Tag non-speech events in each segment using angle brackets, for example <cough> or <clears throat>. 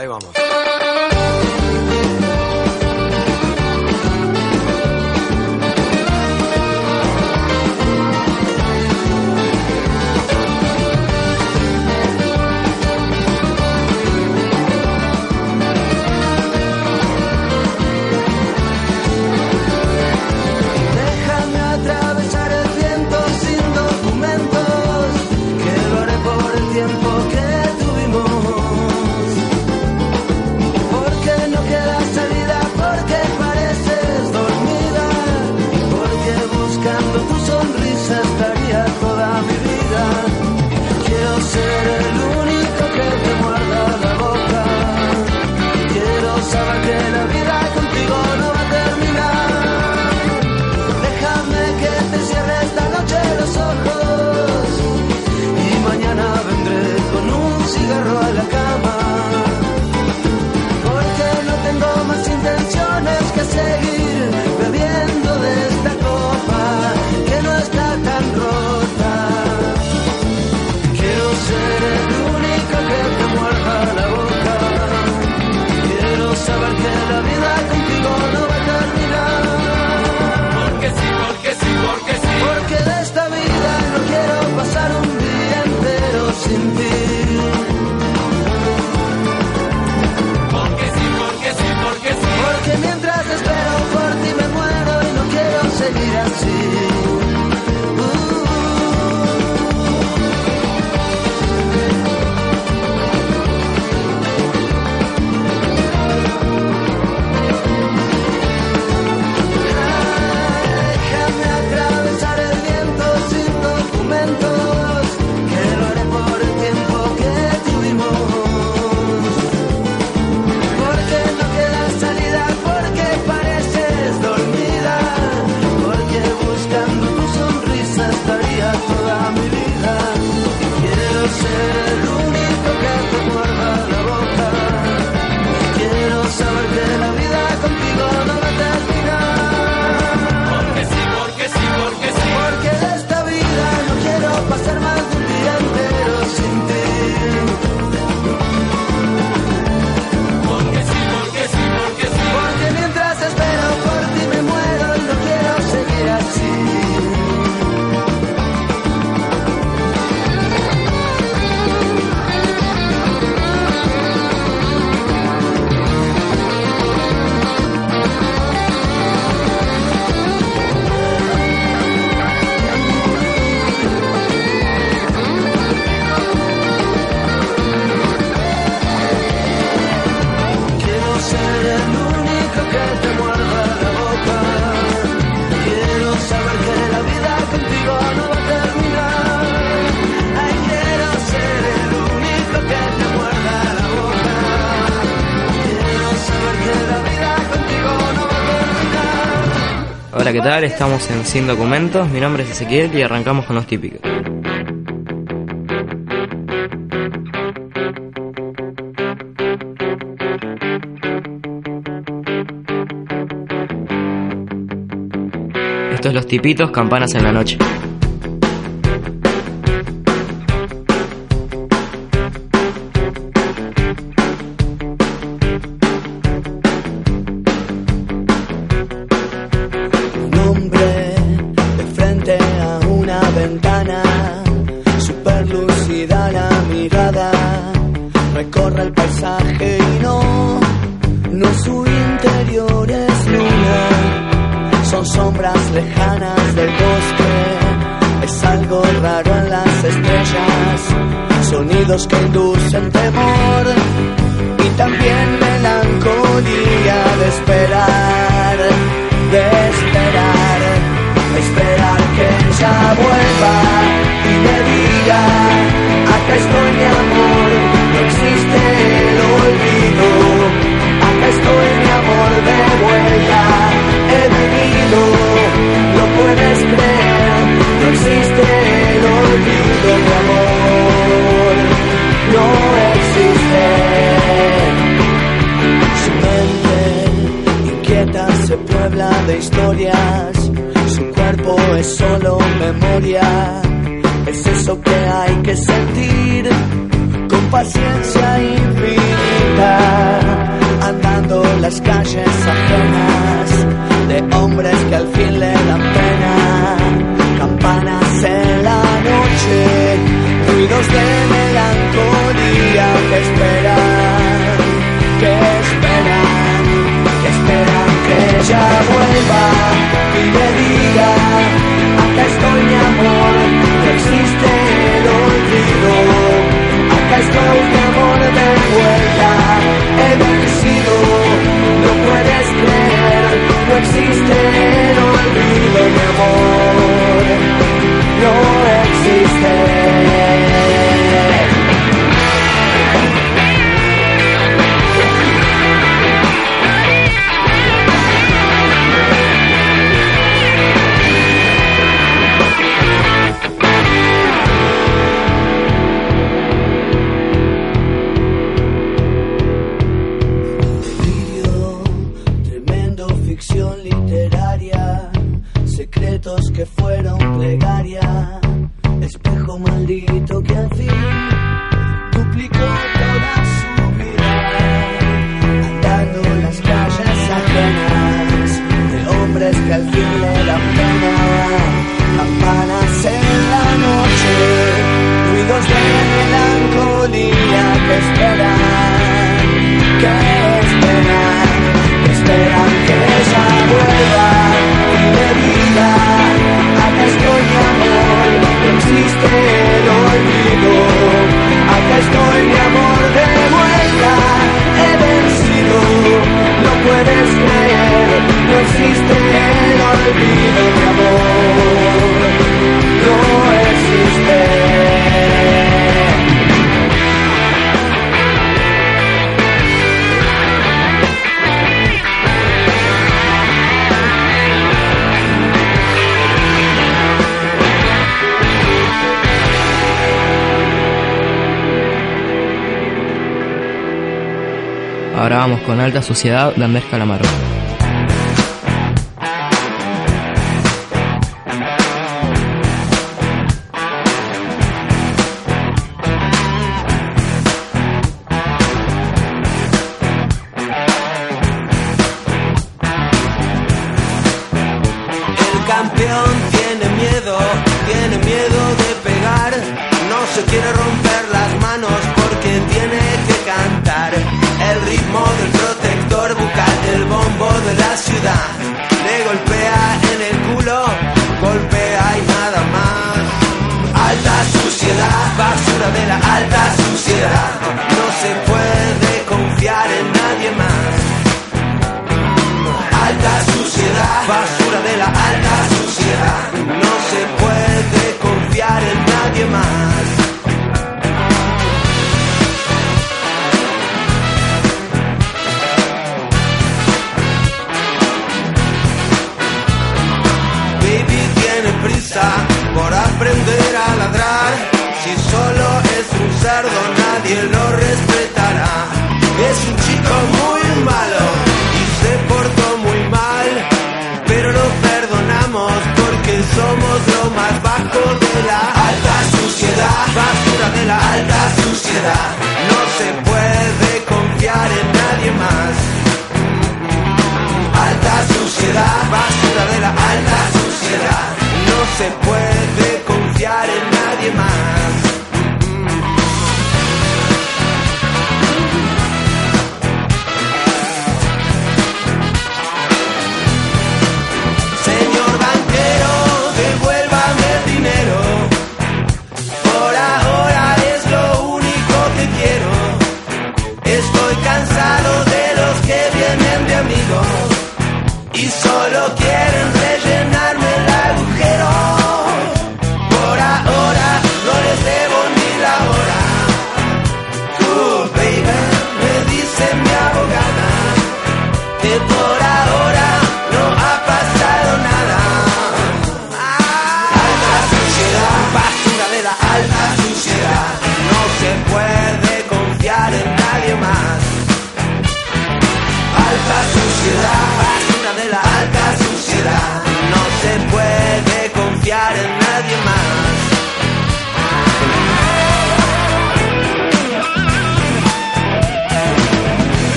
来一碗吧 see. Hola, ¿qué tal? Estamos en Sin Documentos. Mi nombre es Ezequiel y arrancamos con los típicos. Estos los tipitos, campanas en la noche. Vamos con Alta Sociedad de Andrés Calamaro. Sociedad,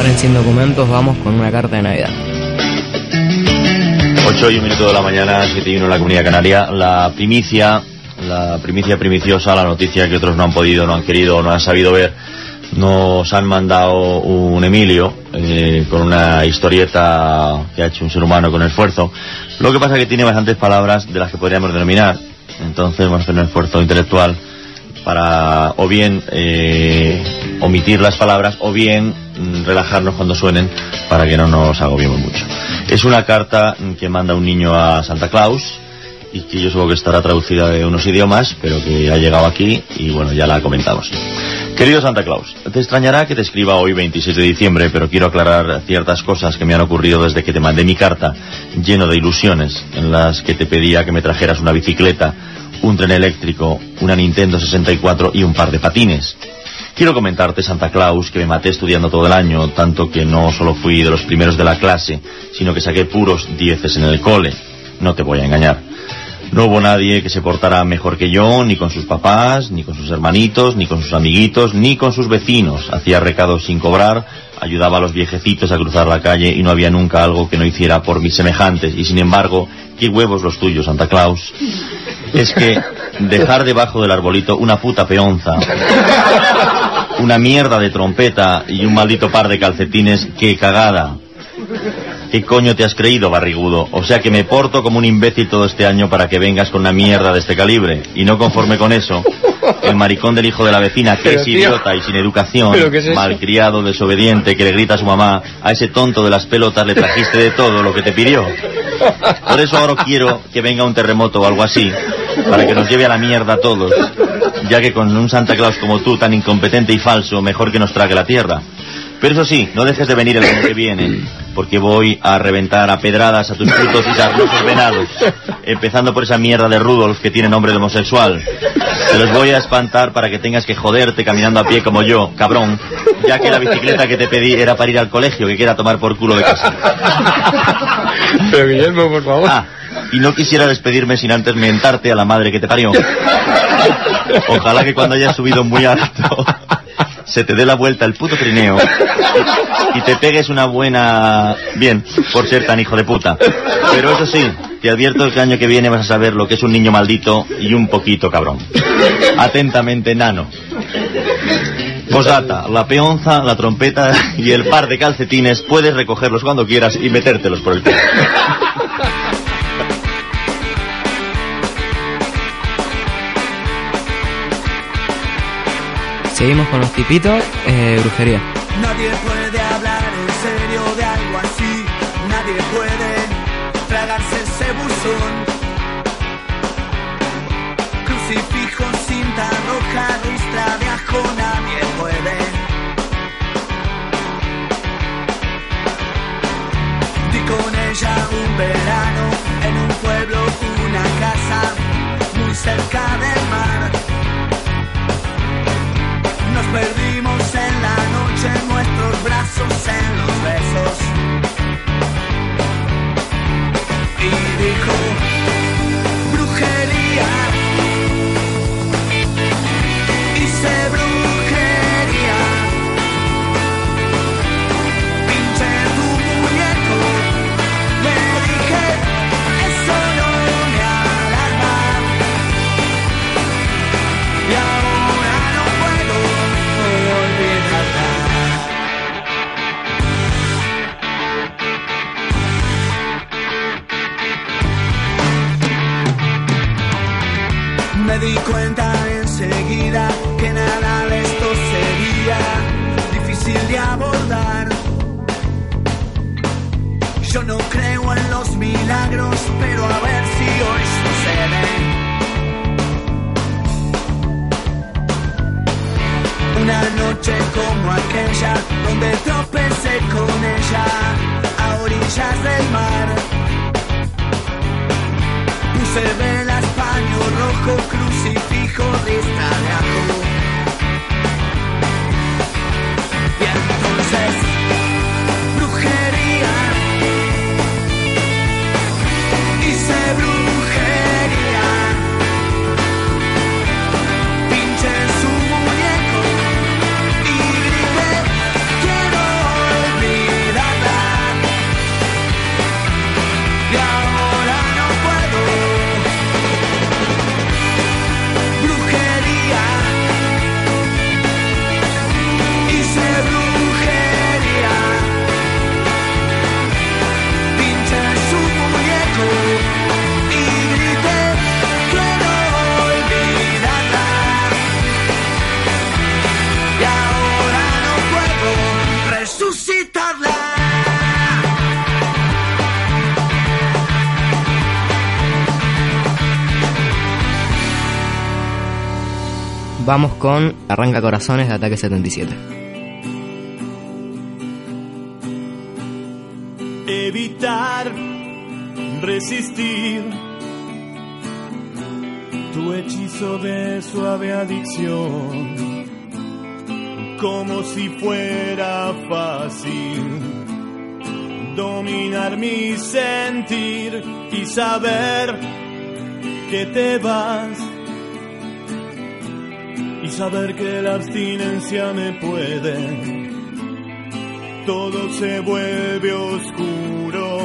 Ahora en Sin Documentos vamos con una carta de Navidad. 8 y un minuto de la mañana, 7 y 1 en la comunidad canaria. La primicia, la primicia primiciosa, la noticia que otros no han podido, no han querido, no han sabido ver, nos han mandado un Emilio eh, con una historieta que ha hecho un ser humano con esfuerzo. Lo que pasa es que tiene bastantes palabras de las que podríamos denominar. Entonces vamos a hacer un esfuerzo intelectual para o bien eh, omitir las palabras o bien mm, relajarnos cuando suenen para que no nos agobiemos mucho. Es una carta mm, que manda un niño a Santa Claus y que yo supongo que estará traducida de unos idiomas, pero que ha llegado aquí y bueno, ya la comentamos. Querido Santa Claus, te extrañará que te escriba hoy 26 de diciembre, pero quiero aclarar ciertas cosas que me han ocurrido desde que te mandé mi carta, lleno de ilusiones, en las que te pedía que me trajeras una bicicleta, un tren eléctrico, una Nintendo 64 y un par de patines. Quiero comentarte, Santa Claus, que me maté estudiando todo el año, tanto que no solo fui de los primeros de la clase, sino que saqué puros dieces en el cole. No te voy a engañar. No hubo nadie que se portara mejor que yo, ni con sus papás, ni con sus hermanitos, ni con sus amiguitos, ni con sus vecinos. Hacía recados sin cobrar, ayudaba a los viejecitos a cruzar la calle y no había nunca algo que no hiciera por mis semejantes. Y sin embargo, qué huevos los tuyos, Santa Claus. Es que dejar debajo del arbolito una puta peonza, una mierda de trompeta y un maldito par de calcetines, qué cagada. ¿Qué coño te has creído, barrigudo? O sea que me porto como un imbécil todo este año para que vengas con una mierda de este calibre. Y no conforme con eso, el maricón del hijo de la vecina, que Pero, es tío, idiota y sin educación, malcriado, desobediente, que le grita a su mamá, a ese tonto de las pelotas le trajiste de todo lo que te pidió. Por eso ahora quiero que venga un terremoto o algo así, para que nos lleve a la mierda a todos, ya que con un Santa Claus como tú, tan incompetente y falso, mejor que nos trague la tierra. Pero eso sí, no dejes de venir el año que viene, porque voy a reventar a pedradas a tus putos y sarnosos venados, empezando por esa mierda de Rudolf que tiene nombre de homosexual. Te los voy a espantar para que tengas que joderte caminando a pie como yo, cabrón, ya que la bicicleta que te pedí era para ir al colegio, que quiera tomar por culo de casa. Pero Guillermo, por favor. Ah, y no quisiera despedirme sin antes mentarte a la madre que te parió. Ojalá que cuando hayas subido muy alto se te dé la vuelta el puto trineo y te pegues una buena... Bien, por ser tan hijo de puta. Pero eso sí, te advierto que el año que viene vas a saber lo que es un niño maldito y un poquito cabrón. Atentamente, nano. Posata, la peonza, la trompeta y el par de calcetines puedes recogerlos cuando quieras y metértelos por el culo. Seguimos con los tipitos, eh, brujería. Nadie puede hablar en serio de algo así. Nadie puede tragarse ese buzón. Crucifijo, cinta roja, ristra de ajo, nadie puede. Di con ella un verano en un pueblo, una casa muy cerca del mar. Perdimos en la noche, nuestros brazos en los besos. Y dijo, Vamos con Arranca Corazones de Ataque 77. evitar resistir tu hechizo de suave adicción, como si fuera fácil dominar mi sentir y saber que te vas saber que la abstinencia me puede. Todo se vuelve oscuro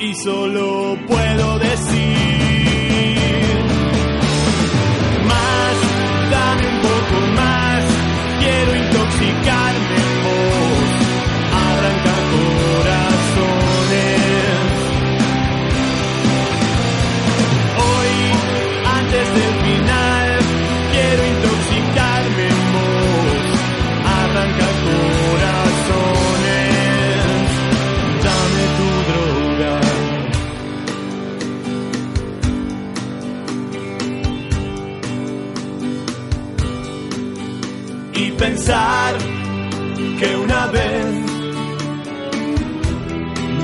y solo puedo decir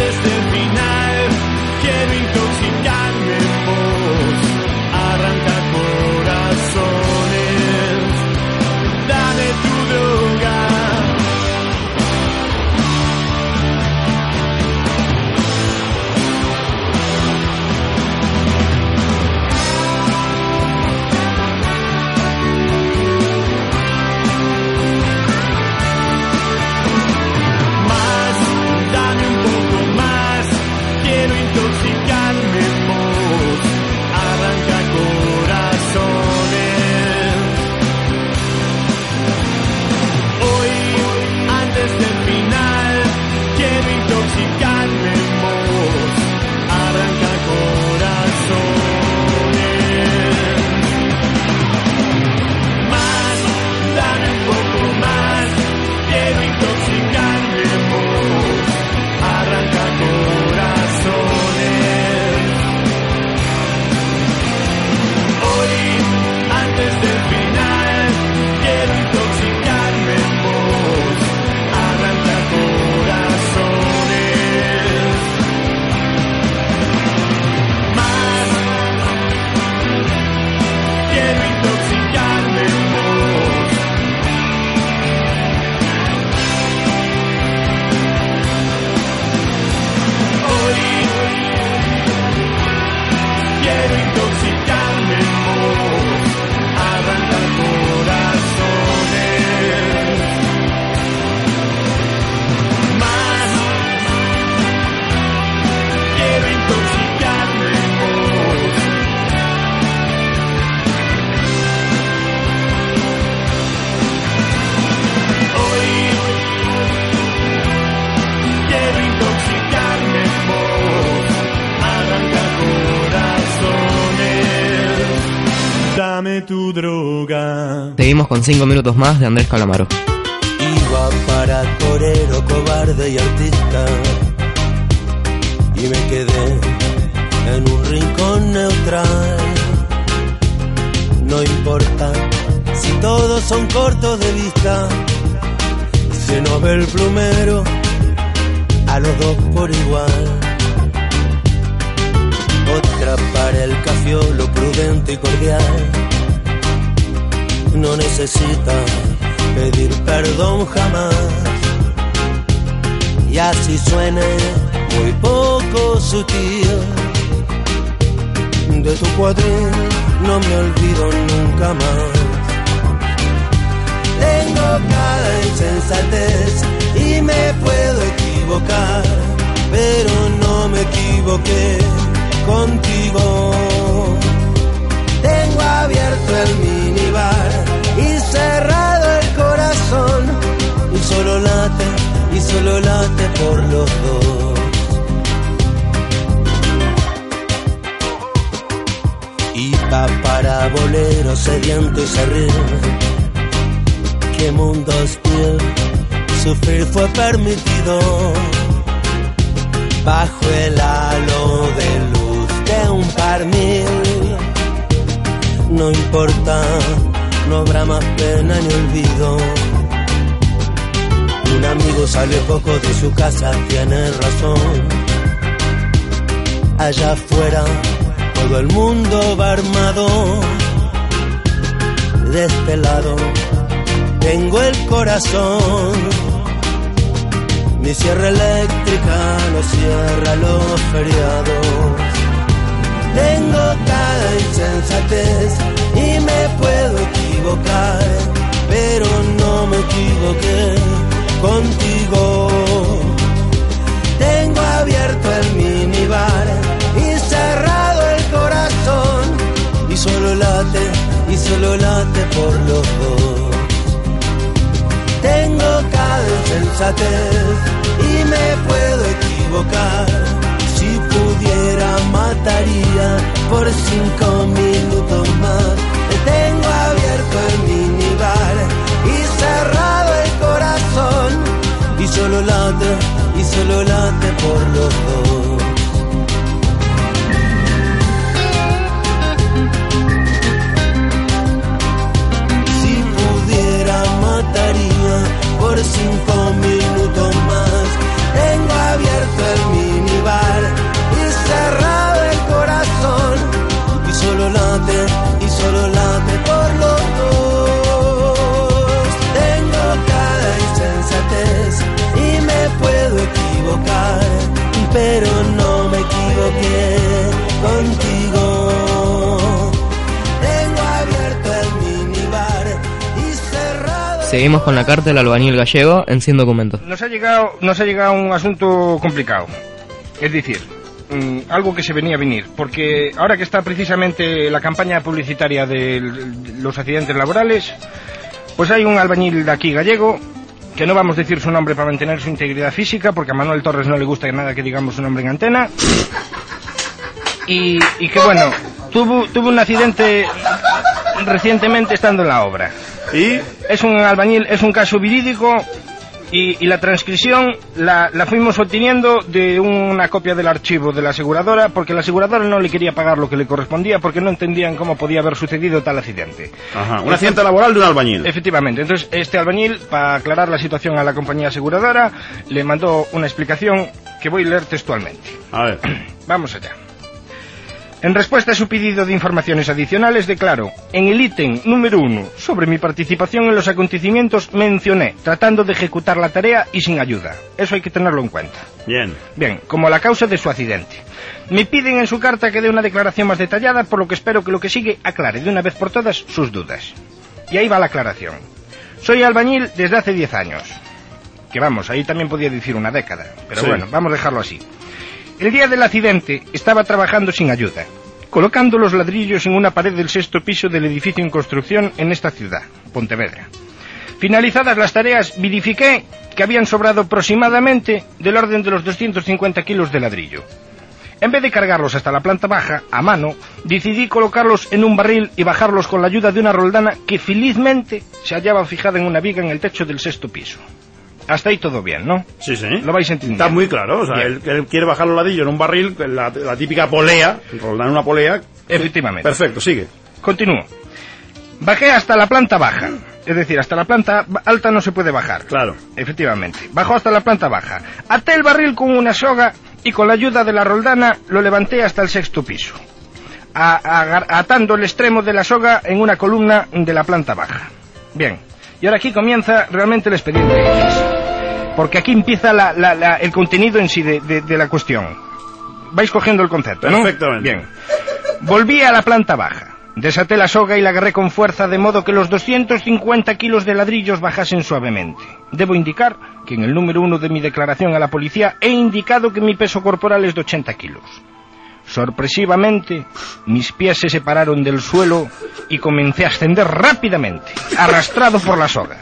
Antes del final, quiero intoxicarme con 5 minutos más de Andrés Calamaro. Iba para torero, cobarde y artista. Y me quedé en un rincón neutral. No importa si todos son cortos de vista. Si no ve el plumero, a los dos por igual. Otra para el cafiolo prudente y cordial. No necesita pedir perdón jamás. Y así suene muy poco sutil. De tu cuadril no me olvido nunca más. Tengo cada insensatez y me puedo equivocar, pero no me equivoqué contigo. Tengo abierto el y cerrado el corazón y solo late y solo late por los dos. Y va para bolero sediento y serrín. Qué mundo hostil, sufrir fue permitido. Bajo el halo de luz de un par mil. No importa, no habrá más pena ni olvido. Un amigo sale poco de su casa, tiene razón. Allá afuera todo el mundo va armado. De este lado tengo el corazón. Mi sierra eléctrica no cierra los feriados. Tengo y me puedo equivocar, pero no me equivoqué contigo. Tengo abierto el minibar y cerrado el corazón y solo late y solo late por los dos. Tengo cada insensatez y me puedo equivocar. Mataría por cinco minutos más. Tengo abierto el minibar y cerrado el corazón y solo late y solo late por los dos. Si pudiera mataría por cinco minutos más. Tengo abierto el minibar y cerrado late y solo late por los dos. Tengo cada insensatez y me puedo equivocar, pero no me equivoqué contigo. Tengo abierto el minibar y cerrado. Seguimos con la carta del albañil gallego en 100 documentos. Nos ha llegado, nos ha llegado un asunto complicado. Es decir, mm, algo que se venía a venir. Porque ahora que está precisamente la campaña publicitaria de los accidentes laborales, pues hay un albañil de aquí gallego, que no vamos a decir su nombre para mantener su integridad física, porque a Manuel Torres no le gusta nada que digamos su nombre en antena. Y, y que bueno, tuvo, tuvo un accidente recientemente estando en la obra. ¿Y? Es un albañil, es un caso verídico y, y la transcripción la, la fuimos obteniendo de una copia del archivo de la aseguradora porque la aseguradora no le quería pagar lo que le correspondía porque no entendían cómo podía haber sucedido tal accidente. Ajá, un accidente laboral de un albañil. Efectivamente, entonces este albañil, para aclarar la situación a la compañía aseguradora, le mandó una explicación que voy a leer textualmente. A ver. <clears throat> Vamos allá. En respuesta a su pedido de informaciones adicionales, declaro, en el ítem número uno sobre mi participación en los acontecimientos mencioné, tratando de ejecutar la tarea y sin ayuda. Eso hay que tenerlo en cuenta. Bien. Bien, como la causa de su accidente. Me piden en su carta que dé una declaración más detallada, por lo que espero que lo que sigue aclare de una vez por todas sus dudas. Y ahí va la aclaración. Soy albañil desde hace 10 años. Que vamos, ahí también podía decir una década. Pero Sí. bueno, vamos a dejarlo así. El día del accidente estaba trabajando sin ayuda, colocando los ladrillos en una pared del sexto piso del edificio en construcción en esta ciudad, Pontevedra. Finalizadas las tareas, verifiqué que habían sobrado aproximadamente del orden de los 250 kilos de ladrillo. En vez de cargarlos hasta la planta baja, a mano, decidí colocarlos en un barril y bajarlos con la ayuda de una roldana que felizmente se hallaba fijada en una viga en el techo del sexto piso. Hasta ahí todo bien, ¿no? Sí, sí. Lo vais entendiendo. Está muy claro. O sea, él, él quiere bajar los ladrillos en un barril, la, la típica polea, roldar una polea. Efectivamente. Perfecto, sigue. Continúo. Bajé hasta la planta baja. Es decir, hasta la planta alta no se puede bajar. Claro. Efectivamente. Bajó hasta la planta baja. Até el barril con una soga y con la ayuda de la roldana lo levanté hasta el sexto piso. A- atando el extremo de la soga en una columna de la planta baja. Bien. Y ahora aquí comienza realmente el expediente X. Porque aquí empieza la- la- la- el contenido en sí de, de- de la cuestión. Vais cogiendo el concepto, ¿no? Perfectamente. Bien. Volví a la planta baja. Desaté la soga y la agarré con fuerza de modo que los 250 kilos de ladrillos bajasen suavemente. Debo indicar que en el número uno de mi declaración a la policía he indicado que mi peso corporal es de 80 kilos. Sorpresivamente, mis pies se separaron del suelo y comencé a ascender rápidamente, arrastrado por la soga.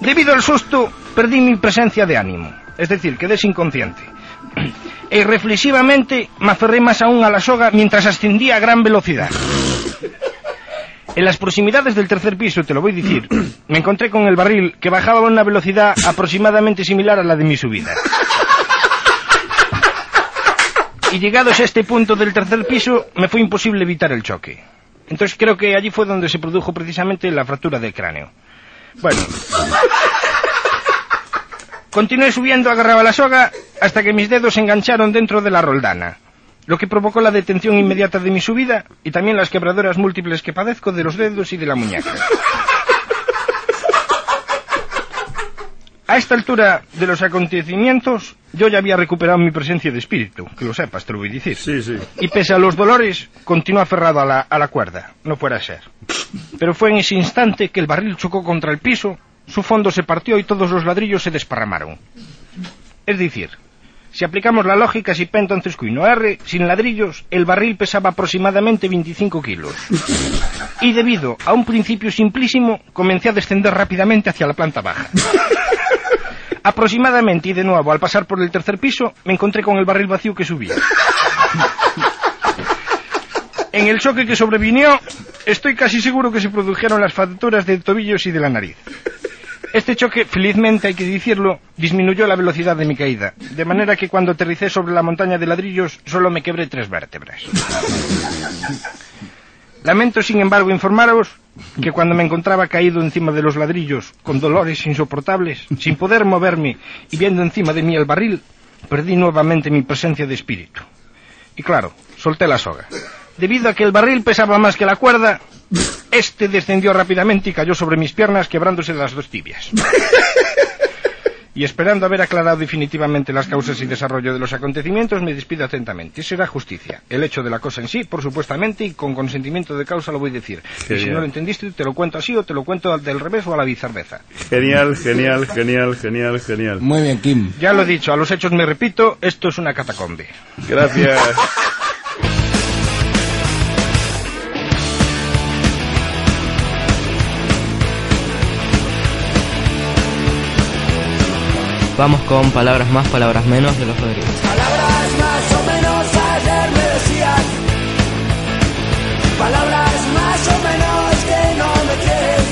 Debido al susto, perdí mi presencia de ánimo, es decir, quedé inconsciente. E reflexivamente me aferré más aún a la soga mientras ascendía a gran velocidad. En las proximidades del tercer piso, te lo voy a decir, <clears throat> me encontré con el barril que bajaba a una velocidad aproximadamente similar a la de mi subida. Y llegados a este punto del tercer piso, me fue imposible evitar el choque. Entonces creo que allí fue donde se produjo precisamente la fractura del cráneo. Bueno. Continué subiendo, agarraba la soga, hasta que mis dedos se engancharon dentro de la roldana, lo que provocó la detención inmediata de mi subida y también las quebraduras múltiples que padezco de los dedos y de la muñeca. A esta altura de los acontecimientos, yo ya había recuperado mi presencia de espíritu, que lo sepas, te lo voy a decir. Sí, sí. Y pese a los dolores, continué aferrado a la, a la cuerda, no fuera a ser. Pero fue en ese instante que el barril chocó contra el piso, su fondo se partió y todos los ladrillos se desparramaron. Es decir, si aplicamos la lógica si P entonces Q R, sin ladrillos, el barril pesaba aproximadamente 25 kilos. Y debido a un principio simplísimo, comencé a descender rápidamente hacia la planta baja. Aproximadamente y de nuevo, al pasar por el tercer piso, me encontré con el barril vacío que subía. En el choque que sobrevinió, estoy casi seguro que se produjeron las fracturas de tobillos y de la nariz. Este choque, felizmente hay que decirlo, disminuyó la velocidad de mi caída, de manera que cuando aterricé sobre la montaña de ladrillos solo me quebré tres vértebras. Lamento, sin embargo, informaros que cuando me encontraba caído encima de los ladrillos, con dolores insoportables, sin poder moverme y viendo encima de mí el barril, perdí nuevamente mi presencia de espíritu. Y claro, solté la soga. Debido a que el barril pesaba más que la cuerda, este descendió rápidamente y cayó sobre mis piernas, quebrándose las dos tibias. <laughs> Y esperando haber aclarado definitivamente las causas y desarrollo de los acontecimientos, me despido atentamente. Será justicia. El hecho de la cosa en sí, por supuestamente, y con consentimiento de causa lo voy a decir. Y si no lo entendiste, te lo cuento así o te lo cuento del revés o a la bicerveza. Genial, genial, genial, genial, genial. Muy bien, Kim. Ya lo he dicho, a los hechos me repito, esto es una catacombe. Gracias. <laughs> Vamos con palabras más, palabras menos de los Rodríguez. Palabras más o menos ayer me decías. Palabras más o menos que no me quieres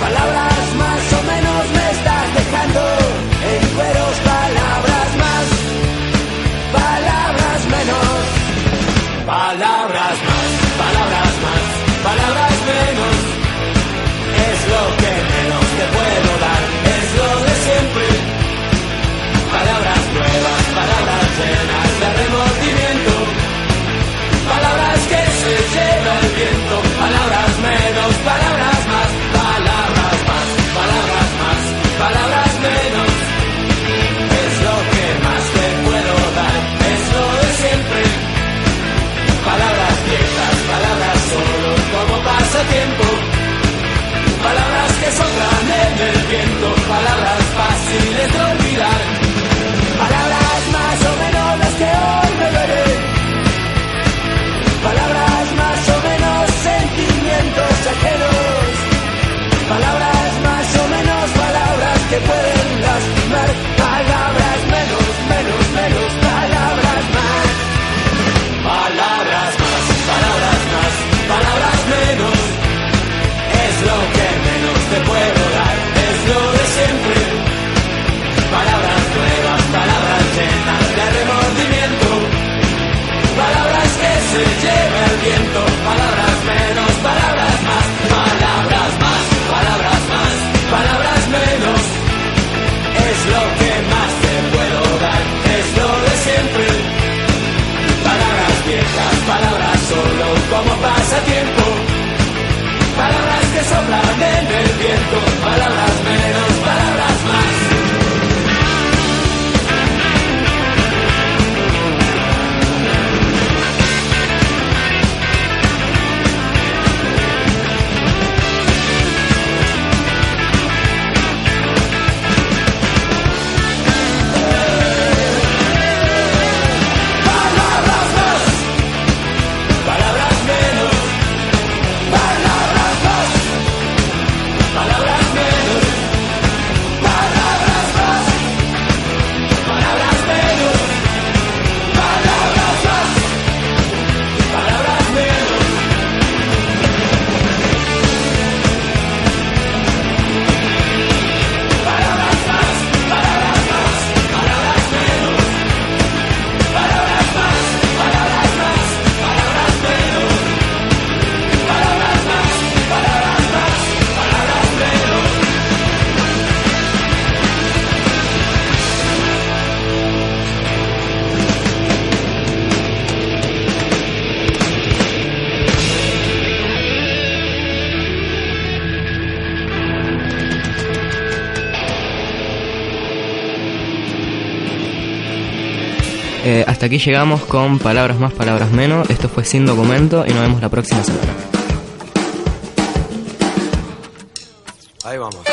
Palabras más o menos me estás dejando en cueros Palabras más, palabras menos Palabras más, se lleva el viento. Palabras menos, palabras más, palabras más, palabras más, palabras menos. Es lo que más te puedo dar, es lo de siempre. Palabras viejas, palabras solo como pasatiempo. Palabras que soplan en el viento. Aquí llegamos con palabras más, palabras menos. Esto fue Sin Documento y nos vemos la próxima semana. Ahí vamos.